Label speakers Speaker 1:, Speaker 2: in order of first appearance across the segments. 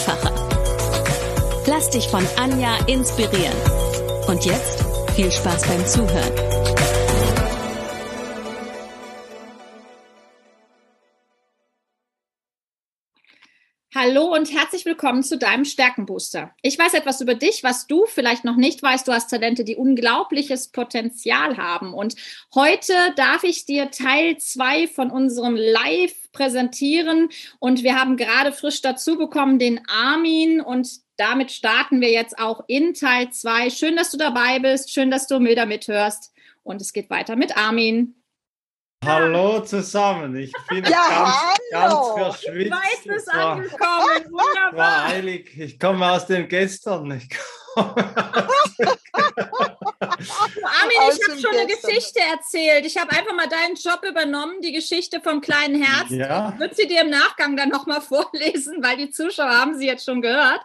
Speaker 1: einfacher. Lass dich von Anja inspirieren. Und jetzt viel Spaß beim Zuhören.
Speaker 2: Hallo und herzlich willkommen zu deinem Stärkenbooster. Ich weiß etwas über dich, was du vielleicht noch nicht weißt. Du hast Talente, die unglaubliches Potenzial haben. Und heute darf ich dir Teil zwei von unserem Live präsentieren. Und wir haben gerade frisch dazu bekommen den Armin und damit starten wir jetzt auch in Teil 2. Schön, dass du dabei bist. Schön, dass du wieder mithörst. Und es geht weiter mit Armin.
Speaker 3: Hallo zusammen. Ich bin ja, ganz, hallo. ganz verschwitzt. Ich
Speaker 2: weiß, du bist angekommen. Wunderbar.
Speaker 3: War eilig. Ich komme aus dem Gestern. Ich komme
Speaker 2: Armin, ich habe schon eine Geschichte erzählt. Ich habe einfach mal deinen Job übernommen, die Geschichte vom kleinen Herz. Ja. Ich würde sie dir im Nachgang dann nochmal vorlesen, weil die Zuschauer haben sie jetzt schon gehört.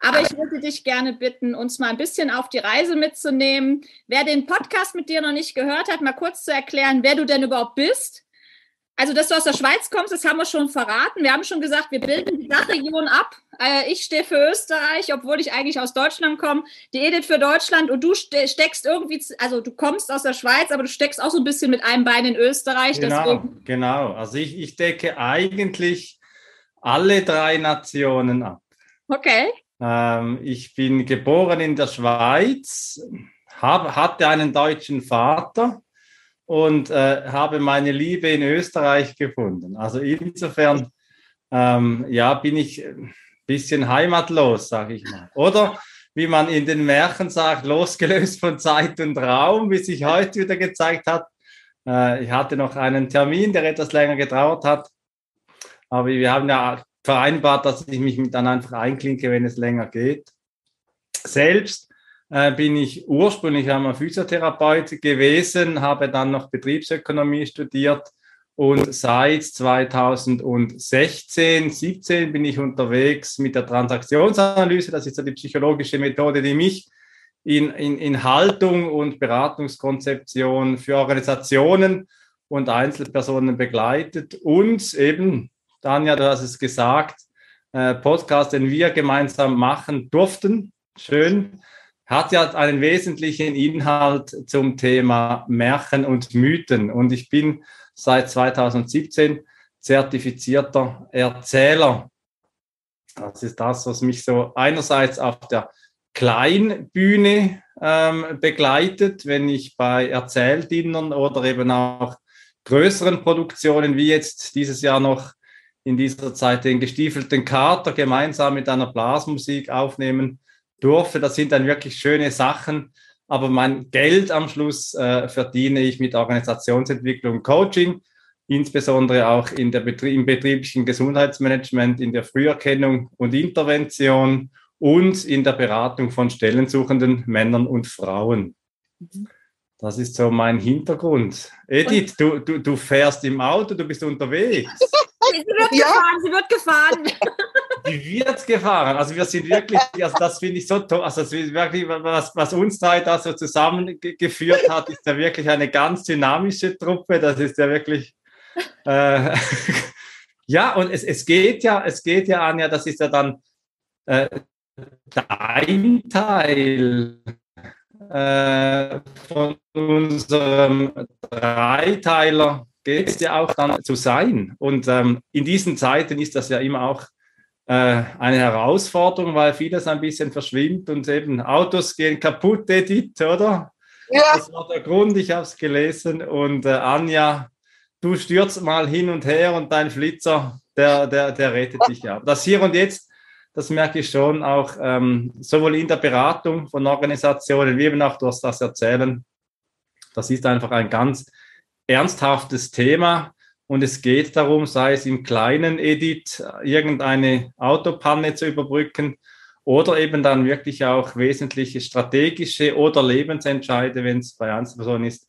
Speaker 2: Aber ich würde dich gerne bitten, uns mal ein bisschen auf die Reise mitzunehmen. Wer den Podcast mit dir noch nicht gehört hat, mal kurz zu erklären, wer du denn überhaupt bist, also, dass du aus der Schweiz kommst, das haben wir schon verraten. Wir haben schon gesagt, wir bilden die Dachregion ab. Äh, ich stehe für Österreich, obwohl ich eigentlich aus Deutschland komme. Die Edith für Deutschland und du steckst irgendwie, also du kommst aus der Schweiz, aber du steckst auch so ein bisschen mit einem Bein in Österreich.
Speaker 3: Genau, deswegen. genau. Also ich, ich decke eigentlich alle drei Nationen ab.
Speaker 2: Okay.
Speaker 3: Ähm, ich bin geboren in der Schweiz, hab, hatte einen deutschen Vater und äh, habe meine Liebe in Österreich gefunden. Also insofern, ähm, ja, bin ich ein bisschen heimatlos, sage ich mal. Oder wie man in den Märchen sagt, losgelöst von Zeit und Raum, wie sich heute wieder gezeigt hat. Äh, ich hatte noch einen Termin, der etwas länger gedauert hat. Aber wir haben ja vereinbart, dass ich mich dann einfach einklinke, wenn es länger geht. Selbst äh, bin ich ursprünglich einmal Physiotherapeut gewesen, habe dann noch Betriebsökonomie studiert und seit 2016, 17 bin ich unterwegs mit der Transaktionsanalyse. Das ist ja die psychologische Methode, die mich in, in, in Haltung und Beratungskonzeption für Organisationen und Einzelpersonen begleitet und eben, Tanja, du hast es gesagt, äh, Podcast, den wir gemeinsam machen durften. Schön hat ja einen wesentlichen Inhalt zum Thema Märchen und Mythen. Und ich bin seit 2017 zertifizierter Erzähler. Das ist das, was mich so einerseits auf der Kleinbühne ähm, begleitet, wenn ich bei Erzähldienern oder eben auch größeren Produktionen, wie jetzt dieses Jahr noch in dieser Zeit den gestiefelten Kater gemeinsam mit einer Blasmusik aufnehmen durfte. Das sind dann wirklich schöne Sachen. Aber mein Geld am Schluss äh, verdiene ich mit Organisationsentwicklung und Coaching, insbesondere auch in der Betrie im betrieblichen Gesundheitsmanagement, in der Früherkennung und Intervention und in der Beratung von stellensuchenden Männern und Frauen. Mhm. Das ist so mein Hintergrund. Edith, du, du, du fährst im Auto, du bist unterwegs.
Speaker 2: sie wird ja. gefahren, sie wird gefahren.
Speaker 3: Die wird gefahren. Also wir sind wirklich, also das finde ich so toll. Also wirklich, was, was uns drei da so zusammengeführt hat, ist ja wirklich eine ganz dynamische Truppe. Das ist ja wirklich. Äh, ja, und es, es geht ja, es geht ja, Anja, das ist ja dann äh, dein Teil äh, von unserem Dreiteiler geht es ja auch dann zu sein. Und ähm, in diesen Zeiten ist das ja immer auch äh, eine Herausforderung, weil vieles ein bisschen verschwimmt und eben Autos gehen kaputt, Edith, oder? Ja. Das war der Grund, ich habe es gelesen. Und äh, Anja, du stürzt mal hin und her und dein Flitzer, der, der, der rettet dich ja. Das Hier und Jetzt das merke ich schon auch ähm, sowohl in der Beratung von Organisationen wie eben auch durch das Erzählen. Das ist einfach ein ganz ernsthaftes Thema Und es geht darum, sei es im kleinen Edit, irgendeine Autopanne zu überbrücken oder eben dann wirklich auch wesentliche strategische oder Lebensentscheide, wenn es bei Einzelpersonen ist,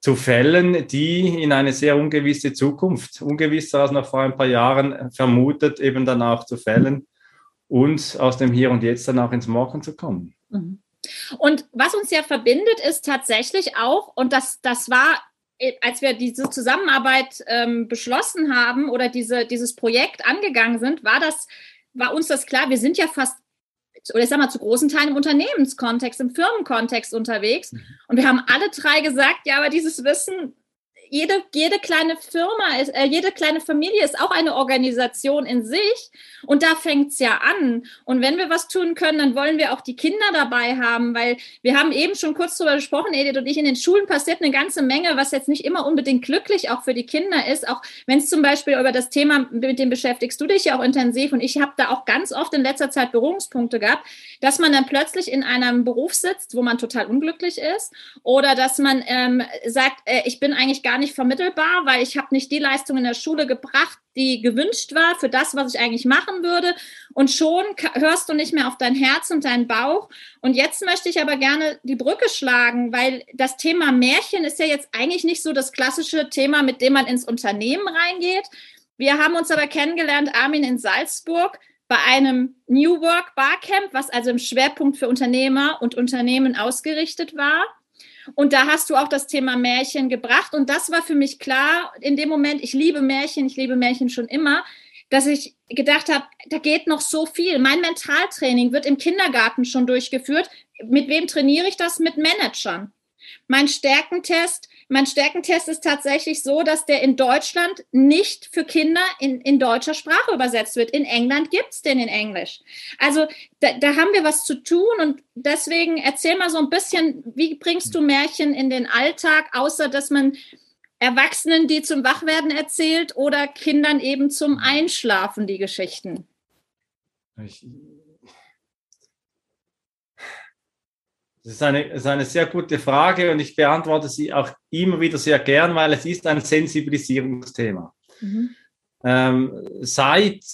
Speaker 3: zu fällen, die in eine sehr ungewisse Zukunft, ungewisser als noch vor ein paar Jahren vermutet, eben dann auch zu fällen und aus dem Hier und Jetzt dann auch ins Morgen zu kommen.
Speaker 2: Mhm. Und was uns ja verbindet, ist tatsächlich auch, und das, das war, als wir diese Zusammenarbeit ähm, beschlossen haben oder diese, dieses Projekt angegangen sind, war das, war uns das klar, wir sind ja fast oder ich sag mal zu großen Teilen im Unternehmenskontext, im Firmenkontext unterwegs. Mhm. Und wir haben alle drei gesagt, ja, aber dieses Wissen jede, jede kleine Firma, ist, äh, jede kleine Familie ist auch eine Organisation in sich. Und da fängt es ja an. Und wenn wir was tun können, dann wollen wir auch die Kinder dabei haben, weil wir haben eben schon kurz darüber gesprochen, Edith und ich, in den Schulen passiert eine ganze Menge, was jetzt nicht immer unbedingt glücklich auch für die Kinder ist. Auch wenn es zum Beispiel über das Thema, mit dem beschäftigst du dich ja auch intensiv. Und ich habe da auch ganz oft in letzter Zeit Berührungspunkte gehabt, dass man dann plötzlich in einem Beruf sitzt, wo man total unglücklich ist. Oder dass man ähm, sagt, äh, ich bin eigentlich gar gar nicht vermittelbar, weil ich habe nicht die Leistung in der Schule gebracht, die gewünscht war für das, was ich eigentlich machen würde. Und schon hörst du nicht mehr auf dein Herz und deinen Bauch. Und jetzt möchte ich aber gerne die Brücke schlagen, weil das Thema Märchen ist ja jetzt eigentlich nicht so das klassische Thema, mit dem man ins Unternehmen reingeht. Wir haben uns aber kennengelernt, Armin, in Salzburg bei einem New Work Barcamp, was also im Schwerpunkt für Unternehmer und Unternehmen ausgerichtet war. Und da hast du auch das Thema Märchen gebracht. Und das war für mich klar in dem Moment, ich liebe Märchen, ich liebe Märchen schon immer, dass ich gedacht habe, da geht noch so viel. Mein Mentaltraining wird im Kindergarten schon durchgeführt. Mit wem trainiere ich das? Mit Managern. Mein Stärkentest mein Stärkentest ist tatsächlich so, dass der in Deutschland nicht für Kinder in, in deutscher Sprache übersetzt wird. In England gibt es den in Englisch. Also da, da haben wir was zu tun und deswegen erzähl mal so ein bisschen, wie bringst du Märchen in den Alltag, außer dass man Erwachsenen die zum Wachwerden erzählt oder Kindern eben zum Einschlafen die Geschichten?
Speaker 3: Ich, Das ist eine, ist eine sehr gute Frage und ich beantworte sie auch immer wieder sehr gern, weil es ist ein Sensibilisierungsthema. Mhm. Ähm, seit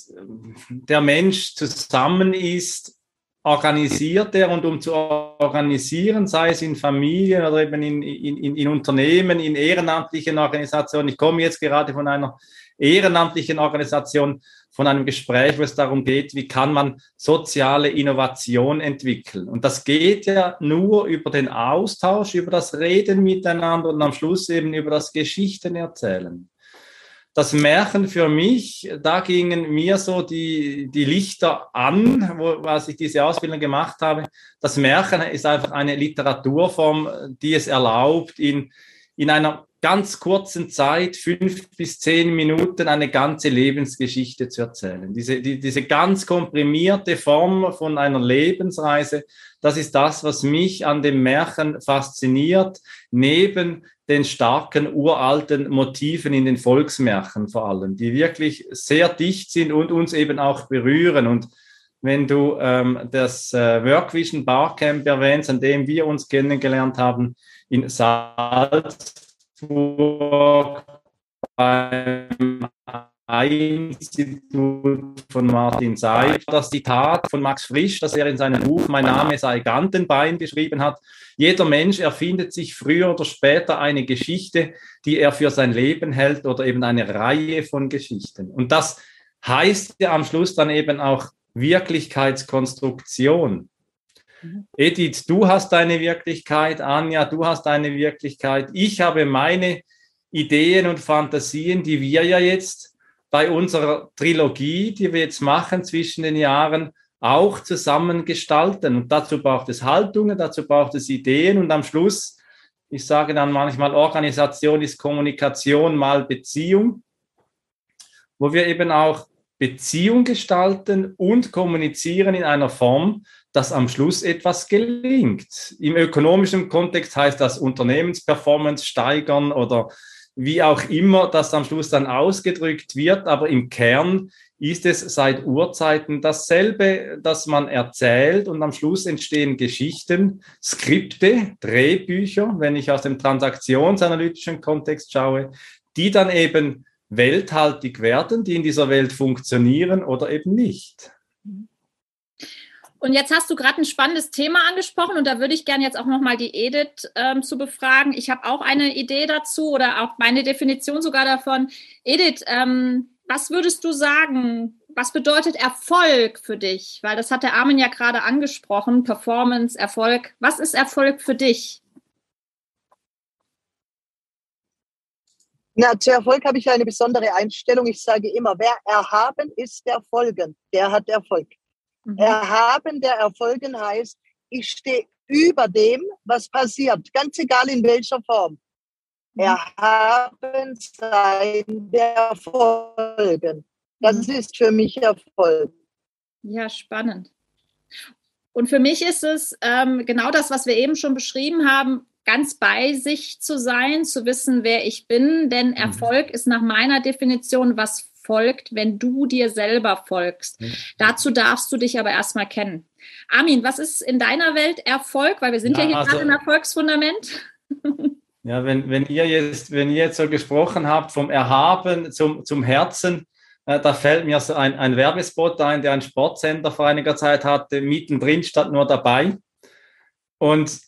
Speaker 3: der Mensch zusammen ist, organisiert er und um zu organisieren, sei es in Familien oder eben in, in, in Unternehmen, in ehrenamtlichen Organisationen. Ich komme jetzt gerade von einer ehrenamtlichen Organisation, von einem Gespräch, wo es darum geht, wie kann man soziale Innovation entwickeln. Und das geht ja nur über den Austausch, über das Reden miteinander und am Schluss eben über das Geschichten erzählen. Das Märchen für mich, da gingen mir so die, die Lichter an, wo, als ich diese Ausbildung gemacht habe. Das Märchen ist einfach eine Literaturform, die es erlaubt, in, in einer ganz kurzen Zeit, fünf bis zehn Minuten, eine ganze Lebensgeschichte zu erzählen. Diese, die, diese ganz komprimierte Form von einer Lebensreise, das ist das, was mich an dem Märchen fasziniert, neben den starken uralten Motiven in den Volksmärchen vor allem, die wirklich sehr dicht sind und uns eben auch berühren. Und wenn du ähm, das äh, Workvision Barcamp erwähnst, an dem wir uns kennengelernt haben in Salz, Salzburg beim Institut von Martin Seif. Das Zitat von Max Frisch, das er in seinem Buch Mein Name sei Gantenbein geschrieben hat. Jeder Mensch erfindet sich früher oder später eine Geschichte, die er für sein Leben hält oder eben eine Reihe von Geschichten. Und das heißt ja am Schluss dann eben auch Wirklichkeitskonstruktion. Mhm. Edith, du hast deine Wirklichkeit, Anja, du hast deine Wirklichkeit. Ich habe meine Ideen und Fantasien, die wir ja jetzt bei unserer Trilogie, die wir jetzt machen zwischen den Jahren, auch zusammen gestalten. Und dazu braucht es Haltungen, dazu braucht es Ideen und am Schluss, ich sage dann manchmal, Organisation ist Kommunikation mal Beziehung, wo wir eben auch Beziehung gestalten und kommunizieren in einer Form, dass am Schluss etwas gelingt. Im ökonomischen Kontext heißt das Unternehmensperformance steigern oder wie auch immer das am Schluss dann ausgedrückt wird, aber im Kern ist es seit Urzeiten dasselbe, dass man erzählt und am Schluss entstehen Geschichten, Skripte, Drehbücher, wenn ich aus dem transaktionsanalytischen Kontext schaue, die dann eben welthaltig werden, die in dieser Welt funktionieren oder eben nicht.
Speaker 2: Und jetzt hast du gerade ein spannendes Thema angesprochen und da würde ich gerne jetzt auch nochmal die Edith ähm, zu befragen. Ich habe auch eine Idee dazu oder auch meine Definition sogar davon. Edith, ähm, was würdest du sagen? Was bedeutet Erfolg für dich? Weil das hat der Armin ja gerade angesprochen, Performance, Erfolg. Was ist Erfolg für dich?
Speaker 4: Na, zu Erfolg habe ich eine besondere Einstellung. Ich sage immer, wer erhaben ist, der folgen. Der hat Erfolg. Mhm. Erhaben der Erfolgen heißt, ich stehe über dem, was passiert, ganz egal in welcher Form. Mhm. Erhaben sein der Erfolgen. Das mhm. ist für mich Erfolg.
Speaker 2: Ja, spannend. Und für mich ist es ähm, genau das, was wir eben schon beschrieben haben, ganz bei sich zu sein, zu wissen, wer ich bin. Denn mhm. Erfolg ist nach meiner Definition was folgt, wenn du dir selber folgst. Mhm. Dazu darfst du dich aber erstmal kennen. Armin, was ist in deiner Welt Erfolg? Weil wir sind ja, ja hier also, gerade im Erfolgsfundament.
Speaker 3: Ja, wenn, wenn, ihr jetzt, wenn ihr jetzt so gesprochen habt vom Erhaben zum, zum Herzen, äh, da fällt mir so ein, ein Werbespot ein, der ein Sportsender vor einiger Zeit hatte, mittendrin statt nur dabei. Und,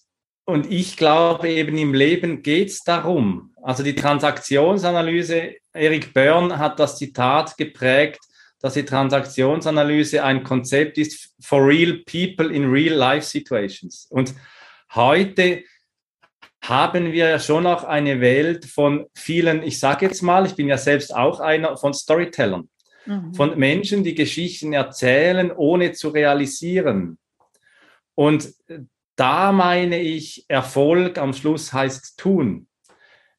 Speaker 3: und ich glaube eben im Leben geht es darum, also die Transaktionsanalyse Eric Byrne hat das Zitat geprägt, dass die Transaktionsanalyse ein Konzept ist for real people in real life situations. Und heute haben wir ja schon noch eine Welt von vielen, ich sage jetzt mal, ich bin ja selbst auch einer von Storytellern, mhm. von Menschen, die Geschichten erzählen, ohne zu realisieren. Und da meine ich, Erfolg am Schluss heißt tun.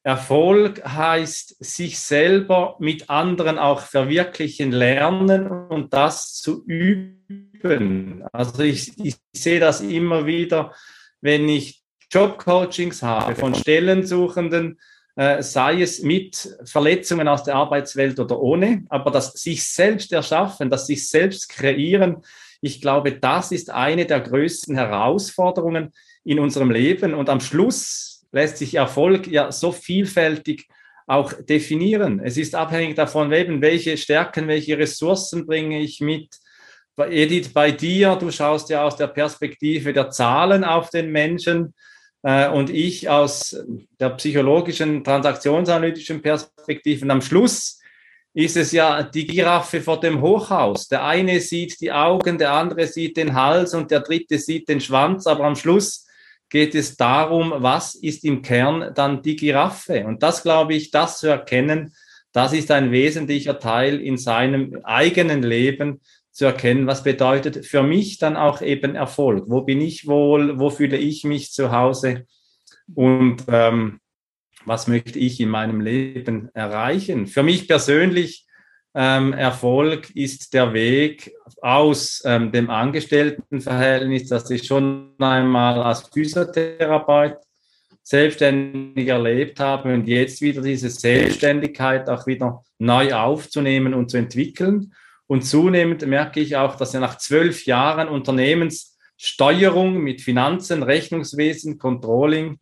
Speaker 3: Erfolg heißt, sich selber mit anderen auch verwirklichen lernen und das zu üben. Also ich, ich sehe das immer wieder, wenn ich Jobcoachings habe von Stellensuchenden, äh, sei es mit Verletzungen aus der Arbeitswelt oder ohne, aber das sich selbst erschaffen, das sich selbst kreieren, ich glaube, das ist eine der größten Herausforderungen in unserem Leben. Und am Schluss lässt sich Erfolg ja so vielfältig auch definieren. Es ist abhängig davon, eben, welche Stärken, welche Ressourcen bringe ich mit. Edith, bei dir, du schaust ja aus der Perspektive der Zahlen auf den Menschen äh, und ich aus der psychologischen, transaktionsanalytischen Perspektive. Und am Schluss ist es ja die Giraffe vor dem Hochhaus. Der eine sieht die Augen, der andere sieht den Hals und der dritte sieht den Schwanz, aber am Schluss geht es darum, was ist im Kern dann die Giraffe. Und das, glaube ich, das zu erkennen, das ist ein wesentlicher Teil in seinem eigenen Leben zu erkennen, was bedeutet für mich dann auch eben Erfolg. Wo bin ich wohl? Wo fühle ich mich zu Hause? Und ähm, was möchte ich in meinem Leben erreichen? Für mich persönlich ähm, Erfolg ist der Weg aus ähm, dem Angestelltenverhältnis, das ich schon einmal als Physiotherapeut selbstständig erlebt habe und jetzt wieder diese Selbstständigkeit auch wieder neu aufzunehmen und zu entwickeln. Und zunehmend merke ich auch, dass ja nach zwölf Jahren Unternehmenssteuerung mit Finanzen, Rechnungswesen, Controlling,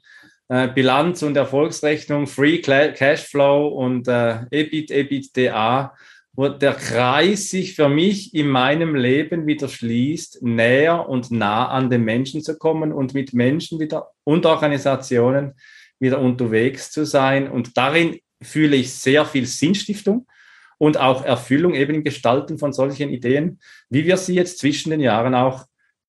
Speaker 3: äh, Bilanz und Erfolgsrechnung, Free Cashflow und äh, EBIT, EBITDA wo der Kreis sich für mich in meinem Leben wieder schließt, näher und nah an den Menschen zu kommen und mit Menschen wieder und Organisationen wieder unterwegs zu sein. Und darin fühle ich sehr viel Sinnstiftung und auch Erfüllung eben im Gestalten von solchen Ideen, wie wir sie jetzt zwischen den Jahren auch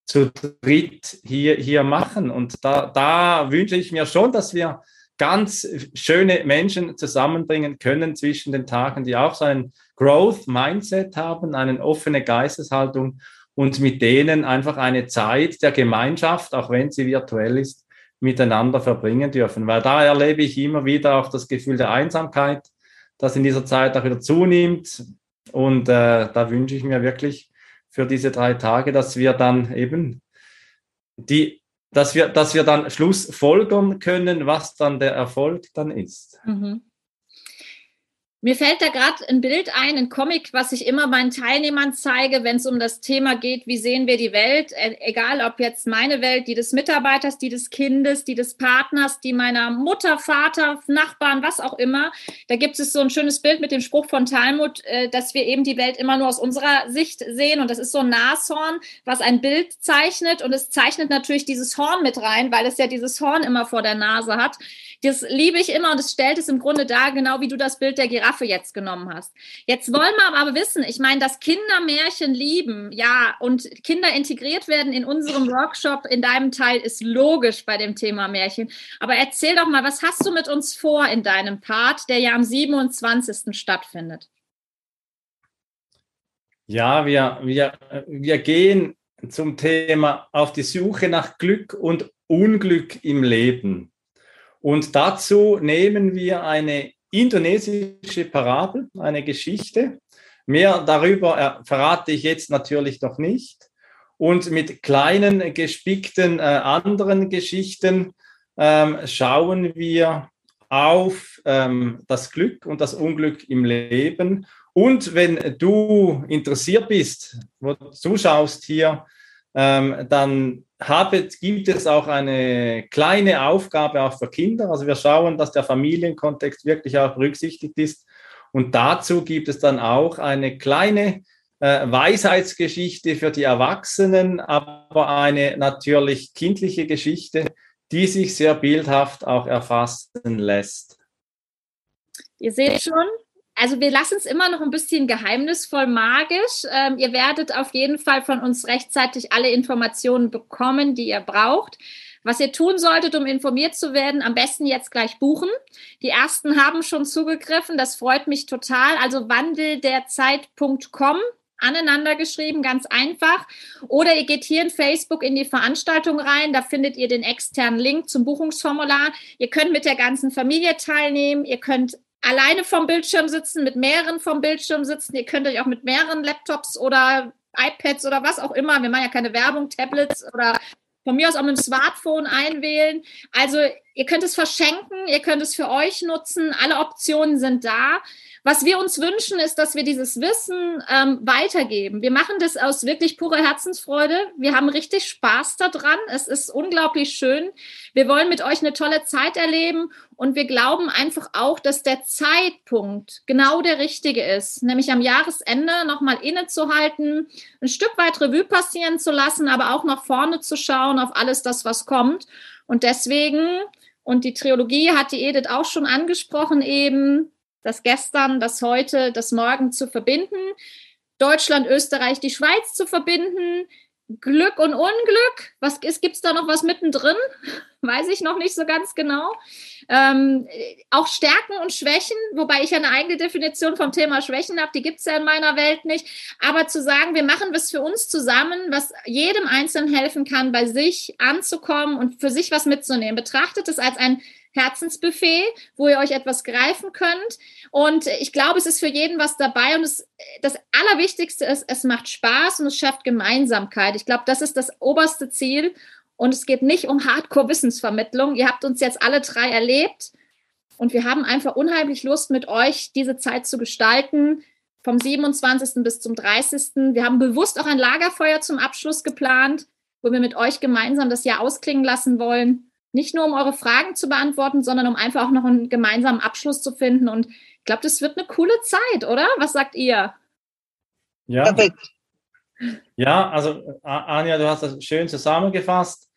Speaker 3: zu dritt hier, hier machen. Und da, da wünsche ich mir schon, dass wir ganz schöne Menschen zusammenbringen können zwischen den Tagen, die auch so einen Growth Mindset haben, eine offene Geisteshaltung und mit denen einfach eine Zeit der Gemeinschaft, auch wenn sie virtuell ist, miteinander verbringen dürfen. Weil da erlebe ich immer wieder auch das Gefühl der Einsamkeit, das in dieser Zeit auch wieder zunimmt. Und äh, da wünsche ich mir wirklich für diese drei Tage, dass wir dann eben die dass wir, dass wir dann Schluss folgern können, was dann der Erfolg dann ist. Mhm.
Speaker 2: Mir fällt da gerade ein Bild ein, ein Comic, was ich immer meinen Teilnehmern zeige, wenn es um das Thema geht, wie sehen wir die Welt, e, egal ob jetzt meine Welt, die des Mitarbeiters, die des Kindes, die des Partners, die meiner Mutter, Vater, Nachbarn, was auch immer. Da gibt es so ein schönes Bild mit dem Spruch von Talmud, äh, dass wir eben die Welt immer nur aus unserer Sicht sehen. Und das ist so ein Nashorn, was ein Bild zeichnet. Und es zeichnet natürlich dieses Horn mit rein, weil es ja dieses Horn immer vor der Nase hat. Das liebe ich immer und es stellt es im Grunde dar, genau wie du das Bild der Giraffe jetzt genommen hast. Jetzt wollen wir aber wissen, ich meine, dass Kinder Märchen lieben, ja, und Kinder integriert werden in unserem Workshop, in deinem Teil, ist logisch bei dem Thema Märchen. Aber erzähl doch mal, was hast du mit uns vor in deinem Part, der ja am 27. stattfindet?
Speaker 3: Ja, wir, wir, wir gehen zum Thema auf die Suche nach Glück und Unglück im Leben. Und dazu nehmen wir eine indonesische Parabel, eine Geschichte. Mehr darüber äh, verrate ich jetzt natürlich noch nicht. Und mit kleinen, gespickten äh, anderen Geschichten ähm, schauen wir auf ähm, das Glück und das Unglück im Leben. Und wenn du interessiert bist, wo du zuschaust hier, ähm, dann habe, gibt es auch eine kleine Aufgabe auch für Kinder. Also wir schauen, dass der Familienkontext wirklich auch berücksichtigt ist. Und dazu gibt es dann auch eine kleine äh, Weisheitsgeschichte für die Erwachsenen, aber eine natürlich kindliche Geschichte, die sich sehr bildhaft auch erfassen lässt.
Speaker 2: Ihr seht schon, also wir lassen es immer noch ein bisschen geheimnisvoll magisch. Ähm, ihr werdet auf jeden Fall von uns rechtzeitig alle Informationen bekommen, die ihr braucht. Was ihr tun solltet, um informiert zu werden, am besten jetzt gleich buchen. Die ersten haben schon zugegriffen, das freut mich total. Also wandelderzeit.com aneinander geschrieben, ganz einfach. Oder ihr geht hier in Facebook in die Veranstaltung rein, da findet ihr den externen Link zum Buchungsformular. Ihr könnt mit der ganzen Familie teilnehmen, ihr könnt alleine vom Bildschirm sitzen, mit mehreren vom Bildschirm sitzen. Ihr könnt euch auch mit mehreren Laptops oder iPads oder was auch immer, wir machen ja keine Werbung, Tablets oder von mir aus auch mit dem Smartphone einwählen. Also ihr könnt es verschenken, ihr könnt es für euch nutzen, alle Optionen sind da. Was wir uns wünschen, ist, dass wir dieses Wissen ähm, weitergeben. Wir machen das aus wirklich purer Herzensfreude. Wir haben richtig Spaß daran. Es ist unglaublich schön. Wir wollen mit euch eine tolle Zeit erleben und wir glauben einfach auch, dass der Zeitpunkt genau der richtige ist, nämlich am Jahresende nochmal innezuhalten, ein Stück weit Revue passieren zu lassen, aber auch nach vorne zu schauen auf alles das, was kommt. Und deswegen, und die Trilogie hat die Edith auch schon angesprochen eben, das Gestern, das Heute, das Morgen zu verbinden, Deutschland, Österreich, die Schweiz zu verbinden, Glück und Unglück. Was gibt es da noch was mittendrin? Weiß ich noch nicht so ganz genau. Ähm, auch Stärken und Schwächen, wobei ich eine eigene Definition vom Thema Schwächen habe, die gibt es ja in meiner Welt nicht. Aber zu sagen, wir machen was für uns zusammen, was jedem Einzelnen helfen kann, bei sich anzukommen und für sich was mitzunehmen. Betrachtet es als ein Herzensbuffet, wo ihr euch etwas greifen könnt. Und ich glaube, es ist für jeden was dabei. Und es, das Allerwichtigste ist, es macht Spaß und es schafft Gemeinsamkeit. Ich glaube, das ist das oberste Ziel. Und es geht nicht um Hardcore-Wissensvermittlung. Ihr habt uns jetzt alle drei erlebt. Und wir haben einfach unheimlich Lust, mit euch diese Zeit zu gestalten. Vom 27. bis zum 30. Wir haben bewusst auch ein Lagerfeuer zum Abschluss geplant, wo wir mit euch gemeinsam das Jahr ausklingen lassen wollen. Nicht nur, um eure Fragen zu beantworten, sondern um einfach auch noch einen gemeinsamen Abschluss zu finden. Und ich glaube, das wird eine coole Zeit, oder? Was sagt ihr?
Speaker 3: Ja. Perfekt. Ja, also Anja, du hast das schön zusammengefasst.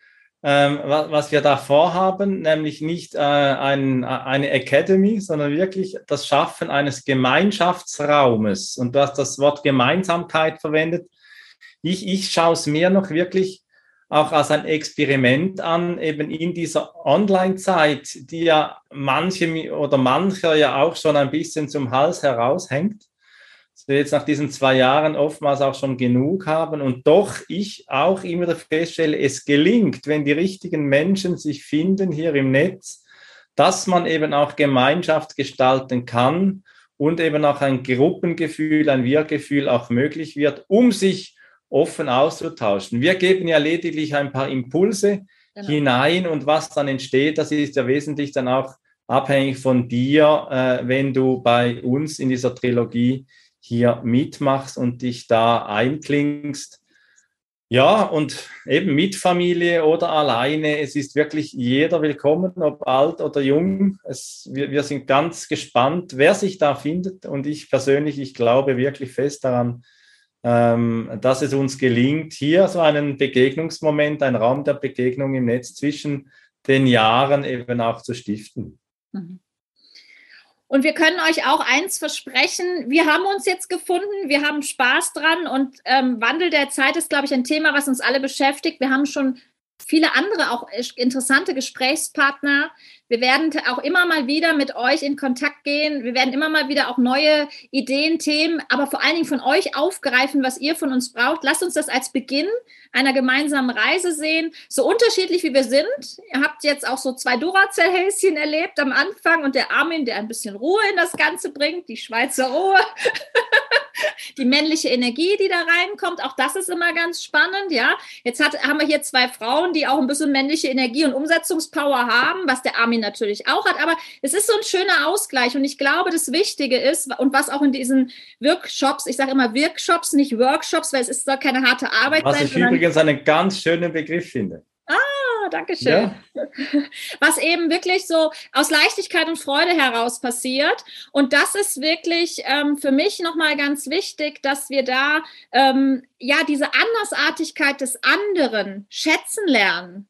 Speaker 3: Ähm, was, was, wir da vorhaben, nämlich nicht äh, ein, eine Academy, sondern wirklich das Schaffen eines Gemeinschaftsraumes. Und du hast das Wort Gemeinsamkeit verwendet. Ich, ich schaue es mir noch wirklich auch als ein Experiment an, eben in dieser Online-Zeit, die ja manche oder mancher ja auch schon ein bisschen zum Hals heraushängt. So jetzt nach diesen zwei Jahren oftmals auch schon genug haben und doch ich auch immer wieder feststelle, es gelingt, wenn die richtigen Menschen sich finden hier im Netz, dass man eben auch Gemeinschaft gestalten kann und eben auch ein Gruppengefühl, ein Wir-Gefühl auch möglich wird, um sich offen auszutauschen. Wir geben ja lediglich ein paar Impulse genau. hinein und was dann entsteht, das ist ja wesentlich dann auch abhängig von dir, äh, wenn du bei uns in dieser Trilogie hier mitmachst und dich da einklingst. Ja, und eben mit Familie oder alleine, es ist wirklich jeder willkommen, ob alt oder jung. Es, wir, wir sind ganz gespannt, wer sich da findet. Und ich persönlich, ich glaube wirklich fest daran, ähm, dass es uns gelingt, hier so einen Begegnungsmoment, einen Raum der Begegnung im Netz zwischen den Jahren eben auch zu stiften. Mhm.
Speaker 2: Und wir können euch auch eins versprechen, wir haben uns jetzt gefunden, wir haben Spaß dran und ähm, Wandel der Zeit ist, glaube ich, ein Thema, was uns alle beschäftigt. Wir haben schon viele andere auch interessante Gesprächspartner. Wir werden auch immer mal wieder mit euch in Kontakt gehen. Wir werden immer mal wieder auch neue Ideen, Themen, aber vor allen Dingen von euch aufgreifen, was ihr von uns braucht. Lasst uns das als Beginn einer gemeinsamen Reise sehen. So unterschiedlich wie wir sind. Ihr habt jetzt auch so zwei Duracell-Häschen erlebt am Anfang und der Armin, der ein bisschen Ruhe in das Ganze bringt, die Schweizer Ruhe. die männliche Energie, die da reinkommt, auch das ist immer ganz spannend, ja. Jetzt hat, haben wir hier zwei Frauen, die auch ein bisschen männliche Energie und Umsetzungspower haben, was der Armin natürlich auch hat, aber es ist so ein schöner Ausgleich und ich glaube, das Wichtige ist und was auch in diesen Workshops, ich sage immer Workshops, nicht Workshops, weil es ist soll keine harte Arbeit
Speaker 3: was sein. Was ich übrigens einen ganz schönen Begriff finde.
Speaker 2: Ah, danke schön. Ja. Was eben wirklich so aus Leichtigkeit und Freude heraus passiert. Und das ist wirklich ähm, für mich nochmal ganz wichtig, dass wir da ähm, ja diese Andersartigkeit des anderen schätzen lernen.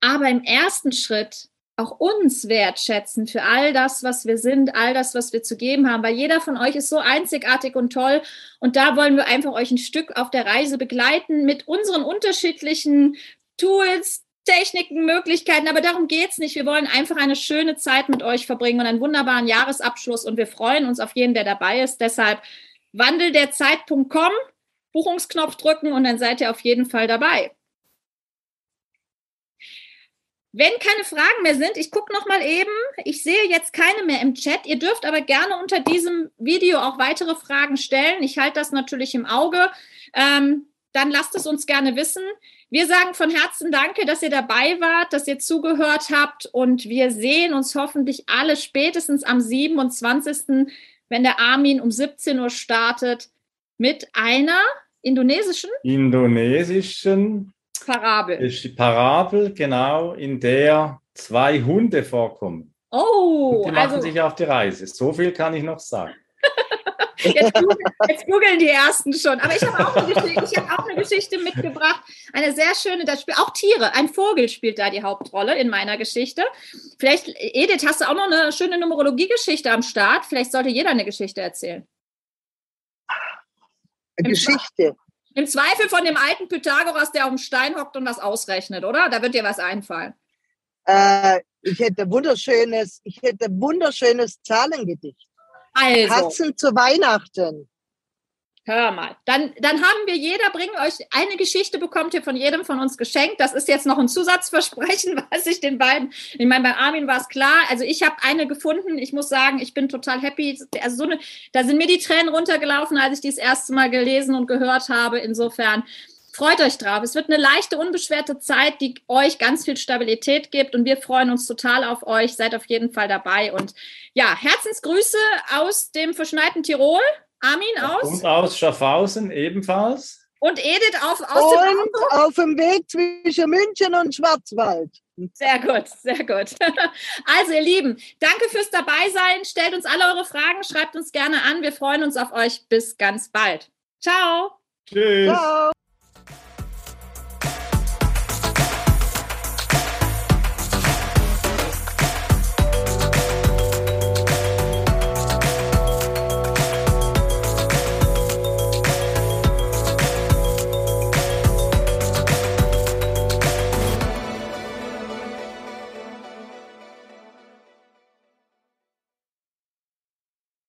Speaker 2: Aber im ersten Schritt auch uns wertschätzen für all das, was wir sind, all das, was wir zu geben haben, weil jeder von euch ist so einzigartig und toll und da wollen wir einfach euch ein Stück auf der Reise begleiten mit unseren unterschiedlichen Tools, Techniken, Möglichkeiten, aber darum geht es nicht. Wir wollen einfach eine schöne Zeit mit euch verbringen und einen wunderbaren Jahresabschluss und wir freuen uns auf jeden, der dabei ist. Deshalb wandelderzeit.com, Buchungsknopf drücken und dann seid ihr auf jeden Fall dabei. Wenn keine Fragen mehr sind, ich gucke noch mal eben. Ich sehe jetzt keine mehr im Chat. Ihr dürft aber gerne unter diesem Video auch weitere Fragen stellen. Ich halte das natürlich im Auge. Ähm, dann lasst es uns gerne wissen. Wir sagen von Herzen Danke, dass ihr dabei wart, dass ihr zugehört habt und wir sehen uns hoffentlich alle spätestens am 27., wenn der Armin um 17 Uhr startet, mit einer indonesischen?
Speaker 3: Indonesischen Parabel. Parabel, genau, in der zwei Hunde vorkommen.
Speaker 2: Oh,
Speaker 3: und die machen also, sich auf die Reise. So viel kann ich noch sagen.
Speaker 2: Jetzt, jetzt googeln die ersten schon. Aber ich habe auch, hab auch, eine Geschichte mitgebracht. Eine sehr schöne, das spielt auch Tiere. Ein Vogel spielt da die Hauptrolle in meiner Geschichte. Vielleicht, Edith, hast du auch noch eine schöne Numerologie-Geschichte am Start? Vielleicht sollte jeder eine Geschichte erzählen.
Speaker 4: Eine Geschichte.
Speaker 2: Im Zweifel von dem alten Pythagoras, der auf dem Stein hockt und was ausrechnet, oder? Da wird dir was einfallen.
Speaker 4: Äh, ich hätte wunderschönes, ich hätte wunderschönes Zahlengedicht. Also. Katzen zu Weihnachten.
Speaker 2: Hör mal, dann, dann haben wir jeder, bringen euch eine Geschichte, bekommt ihr von jedem von uns geschenkt. Das ist jetzt noch ein Zusatzversprechen, was ich den beiden, ich meine, bei Armin war es klar. Also ich habe eine gefunden. Ich muss sagen, ich bin total happy. Also so eine, da sind mir die Tränen runtergelaufen, als ich die das erste Mal gelesen und gehört habe. Insofern freut euch drauf. Es wird eine leichte, unbeschwerte Zeit, die euch ganz viel Stabilität gibt und wir freuen uns total auf euch. Seid auf jeden Fall dabei und ja, Herzensgrüße aus dem verschneiten Tirol. Armin aus?
Speaker 3: Und aus Schaffhausen ebenfalls.
Speaker 2: Und Edith auf, aus
Speaker 4: und dem auf dem Weg zwischen München und Schwarzwald.
Speaker 2: Sehr gut, sehr gut. Also ihr Lieben, danke fürs Dabeisein. Stellt uns alle eure Fragen, schreibt uns gerne an. Wir freuen uns auf euch. Bis ganz bald. Ciao.
Speaker 3: Tschüss. Ciao.